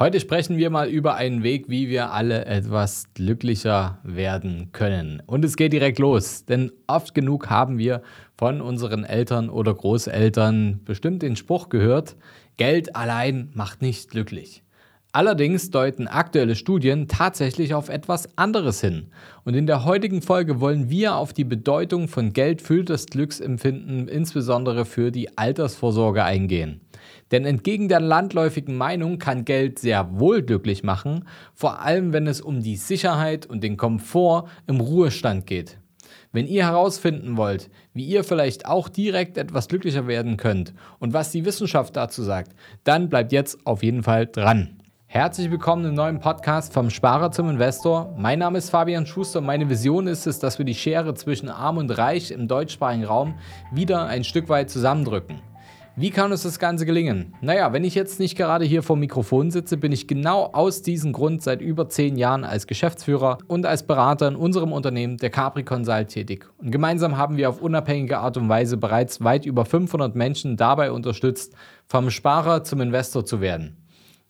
Heute sprechen wir mal über einen Weg, wie wir alle etwas glücklicher werden können. Und es geht direkt los, denn oft genug haben wir von unseren Eltern oder Großeltern bestimmt den Spruch gehört, Geld allein macht nicht glücklich. Allerdings deuten aktuelle Studien tatsächlich auf etwas anderes hin. Und in der heutigen Folge wollen wir auf die Bedeutung von Geld für das Glücksempfinden, insbesondere für die Altersvorsorge, eingehen. Denn entgegen der landläufigen Meinung kann Geld sehr wohl glücklich machen, vor allem wenn es um die Sicherheit und den Komfort im Ruhestand geht. Wenn ihr herausfinden wollt, wie ihr vielleicht auch direkt etwas glücklicher werden könnt und was die Wissenschaft dazu sagt, dann bleibt jetzt auf jeden Fall dran. Herzlich willkommen im neuen Podcast vom Sparer zum Investor. Mein Name ist Fabian Schuster und meine Vision ist es, dass wir die Schere zwischen Arm und Reich im deutschsprachigen Raum wieder ein Stück weit zusammendrücken. Wie kann uns das Ganze gelingen? Naja, wenn ich jetzt nicht gerade hier vor dem Mikrofon sitze, bin ich genau aus diesem Grund seit über zehn Jahren als Geschäftsführer und als Berater in unserem Unternehmen, der Capri Consult, tätig. Und gemeinsam haben wir auf unabhängige Art und Weise bereits weit über 500 Menschen dabei unterstützt, vom Sparer zum Investor zu werden.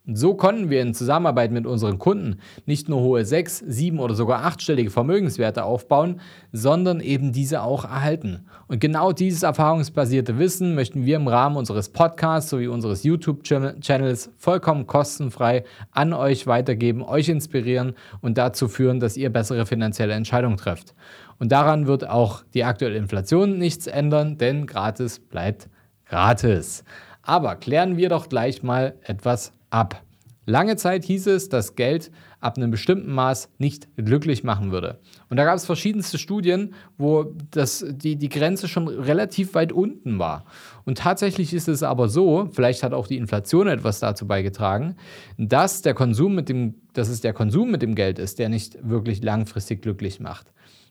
Und so konnten wir in Zusammenarbeit mit unseren Kunden nicht nur hohe sechs, sieben oder sogar achtstellige Vermögenswerte aufbauen, sondern eben diese auch erhalten. Und genau dieses erfahrungsbasierte Wissen möchten wir im Rahmen unseres Podcasts sowie unseres YouTube-Channels vollkommen kostenfrei an euch weitergeben, euch inspirieren und dazu führen, dass ihr bessere finanzielle Entscheidungen trefft. Und daran wird auch die aktuelle Inflation nichts ändern, denn gratis bleibt gratis. Aber klären wir doch gleich mal etwas ab. Lange Zeit hieß es, dass Geld ab einem bestimmten Maß nicht glücklich machen würde. Und da gab es verschiedenste Studien, wo das, die, die Grenze schon relativ weit unten war. Und tatsächlich ist es aber so, vielleicht hat auch die Inflation etwas dazu beigetragen, dass, der Konsum mit dem, dass es der Konsum mit dem Geld ist, der nicht wirklich langfristig glücklich macht.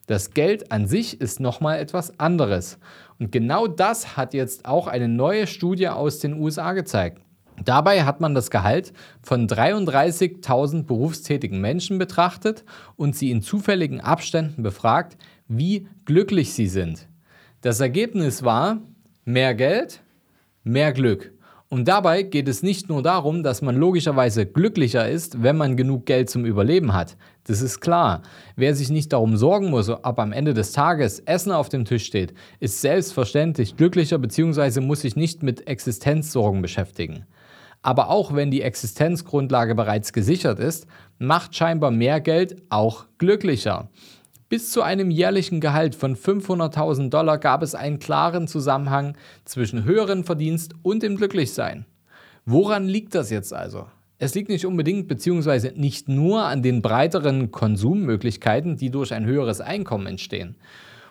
Das Geld an sich ist nochmal etwas anderes. Und genau das hat jetzt auch eine neue Studie aus den USA gezeigt. Dabei hat man das Gehalt von 33.000 berufstätigen Menschen betrachtet und sie in zufälligen Abständen befragt, wie glücklich sie sind. Das Ergebnis war mehr Geld, mehr Glück. Und dabei geht es nicht nur darum, dass man logischerweise glücklicher ist, wenn man genug Geld zum Überleben hat. Das ist klar. Wer sich nicht darum sorgen muss, ob am Ende des Tages Essen auf dem Tisch steht, ist selbstverständlich glücklicher bzw. muss sich nicht mit Existenzsorgen beschäftigen. Aber auch wenn die Existenzgrundlage bereits gesichert ist, macht scheinbar mehr Geld auch glücklicher. Bis zu einem jährlichen Gehalt von 500.000 Dollar gab es einen klaren Zusammenhang zwischen höheren Verdienst und dem Glücklichsein. Woran liegt das jetzt also? Es liegt nicht unbedingt bzw. nicht nur an den breiteren Konsummöglichkeiten, die durch ein höheres Einkommen entstehen.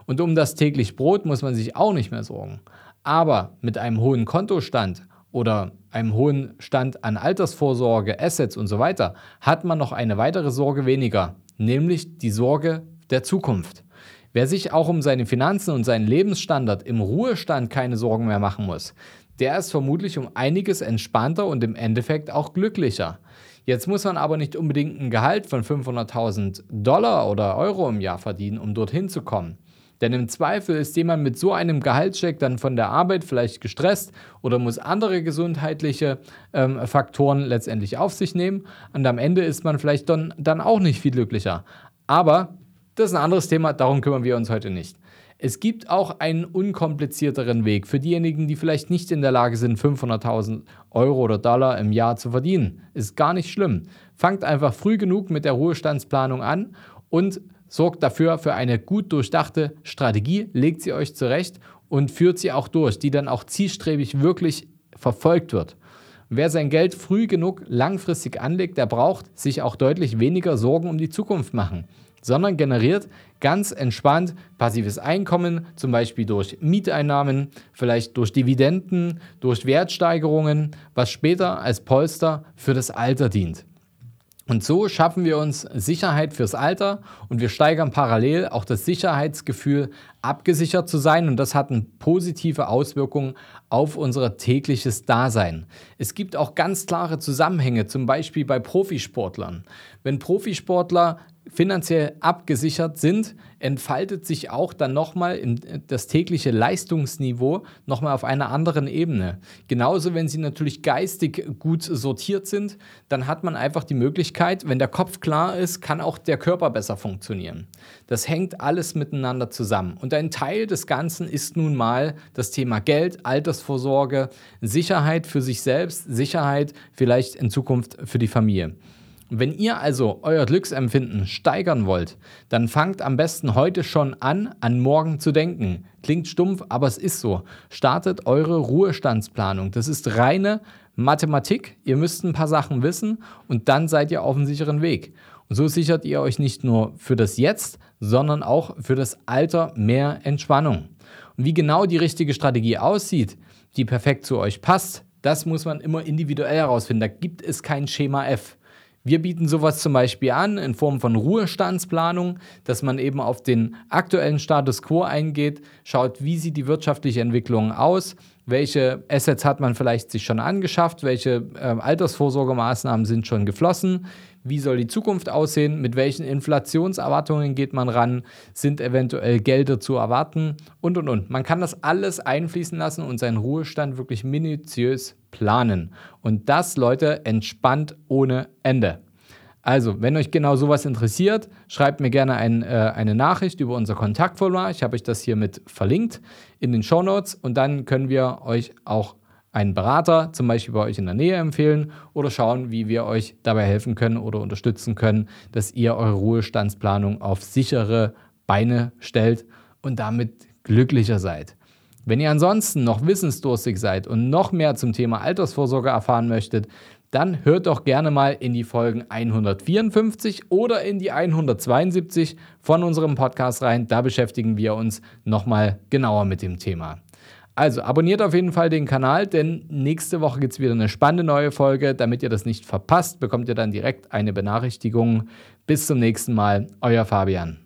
Und um das täglich Brot muss man sich auch nicht mehr sorgen. Aber mit einem hohen Kontostand oder einem hohen Stand an Altersvorsorge, Assets und so weiter, hat man noch eine weitere Sorge weniger, nämlich die Sorge der Zukunft. Wer sich auch um seine Finanzen und seinen Lebensstandard im Ruhestand keine Sorgen mehr machen muss, der ist vermutlich um einiges entspannter und im Endeffekt auch glücklicher. Jetzt muss man aber nicht unbedingt ein Gehalt von 500.000 Dollar oder Euro im Jahr verdienen, um dorthin zu kommen. Denn im Zweifel ist jemand mit so einem Gehaltscheck dann von der Arbeit vielleicht gestresst oder muss andere gesundheitliche ähm, Faktoren letztendlich auf sich nehmen. Und am Ende ist man vielleicht dann, dann auch nicht viel glücklicher. Aber das ist ein anderes Thema, darum kümmern wir uns heute nicht. Es gibt auch einen unkomplizierteren Weg für diejenigen, die vielleicht nicht in der Lage sind, 500.000 Euro oder Dollar im Jahr zu verdienen. Ist gar nicht schlimm. Fangt einfach früh genug mit der Ruhestandsplanung an und sorgt dafür für eine gut durchdachte Strategie, legt sie euch zurecht und führt sie auch durch, die dann auch zielstrebig wirklich verfolgt wird. Wer sein Geld früh genug langfristig anlegt, der braucht sich auch deutlich weniger Sorgen um die Zukunft machen, sondern generiert ganz entspannt passives Einkommen, zum Beispiel durch Mieteinnahmen, vielleicht durch Dividenden, durch Wertsteigerungen, was später als Polster für das Alter dient. Und so schaffen wir uns Sicherheit fürs Alter und wir steigern parallel auch das Sicherheitsgefühl, abgesichert zu sein. Und das hat eine positive Auswirkung auf unser tägliches Dasein. Es gibt auch ganz klare Zusammenhänge, zum Beispiel bei Profisportlern. Wenn Profisportler finanziell abgesichert sind, entfaltet sich auch dann nochmal das tägliche Leistungsniveau nochmal auf einer anderen Ebene. Genauso, wenn Sie natürlich geistig gut sortiert sind, dann hat man einfach die Möglichkeit, wenn der Kopf klar ist, kann auch der Körper besser funktionieren. Das hängt alles miteinander zusammen. Und ein Teil des Ganzen ist nun mal das Thema Geld, Altersvorsorge, Sicherheit für sich selbst, Sicherheit vielleicht in Zukunft für die Familie. Wenn ihr also euer Glücksempfinden steigern wollt, dann fangt am besten heute schon an, an morgen zu denken. Klingt stumpf, aber es ist so. Startet eure Ruhestandsplanung. Das ist reine Mathematik. Ihr müsst ein paar Sachen wissen und dann seid ihr auf einem sicheren Weg. Und so sichert ihr euch nicht nur für das Jetzt, sondern auch für das Alter mehr Entspannung. Und wie genau die richtige Strategie aussieht, die perfekt zu euch passt, das muss man immer individuell herausfinden. Da gibt es kein Schema F. Wir bieten sowas zum Beispiel an in Form von Ruhestandsplanung, dass man eben auf den aktuellen Status quo eingeht, schaut, wie sieht die wirtschaftliche Entwicklung aus, welche Assets hat man vielleicht sich schon angeschafft, welche äh, Altersvorsorgemaßnahmen sind schon geflossen, wie soll die Zukunft aussehen, mit welchen Inflationserwartungen geht man ran, sind eventuell Gelder zu erwarten und und und. Man kann das alles einfließen lassen und seinen Ruhestand wirklich minutiös planen. Und das, Leute, entspannt ohne Ende. Also, wenn euch genau sowas interessiert, schreibt mir gerne ein, äh, eine Nachricht über unser Kontaktformular. Ich habe euch das hier mit verlinkt in den Show Notes und dann können wir euch auch einen Berater zum Beispiel bei euch in der Nähe empfehlen oder schauen, wie wir euch dabei helfen können oder unterstützen können, dass ihr eure Ruhestandsplanung auf sichere Beine stellt und damit glücklicher seid. Wenn ihr ansonsten noch wissensdurstig seid und noch mehr zum Thema Altersvorsorge erfahren möchtet, dann hört doch gerne mal in die Folgen 154 oder in die 172 von unserem Podcast rein. Da beschäftigen wir uns nochmal genauer mit dem Thema. Also abonniert auf jeden Fall den Kanal, denn nächste Woche gibt es wieder eine spannende neue Folge. Damit ihr das nicht verpasst, bekommt ihr dann direkt eine Benachrichtigung. Bis zum nächsten Mal, euer Fabian.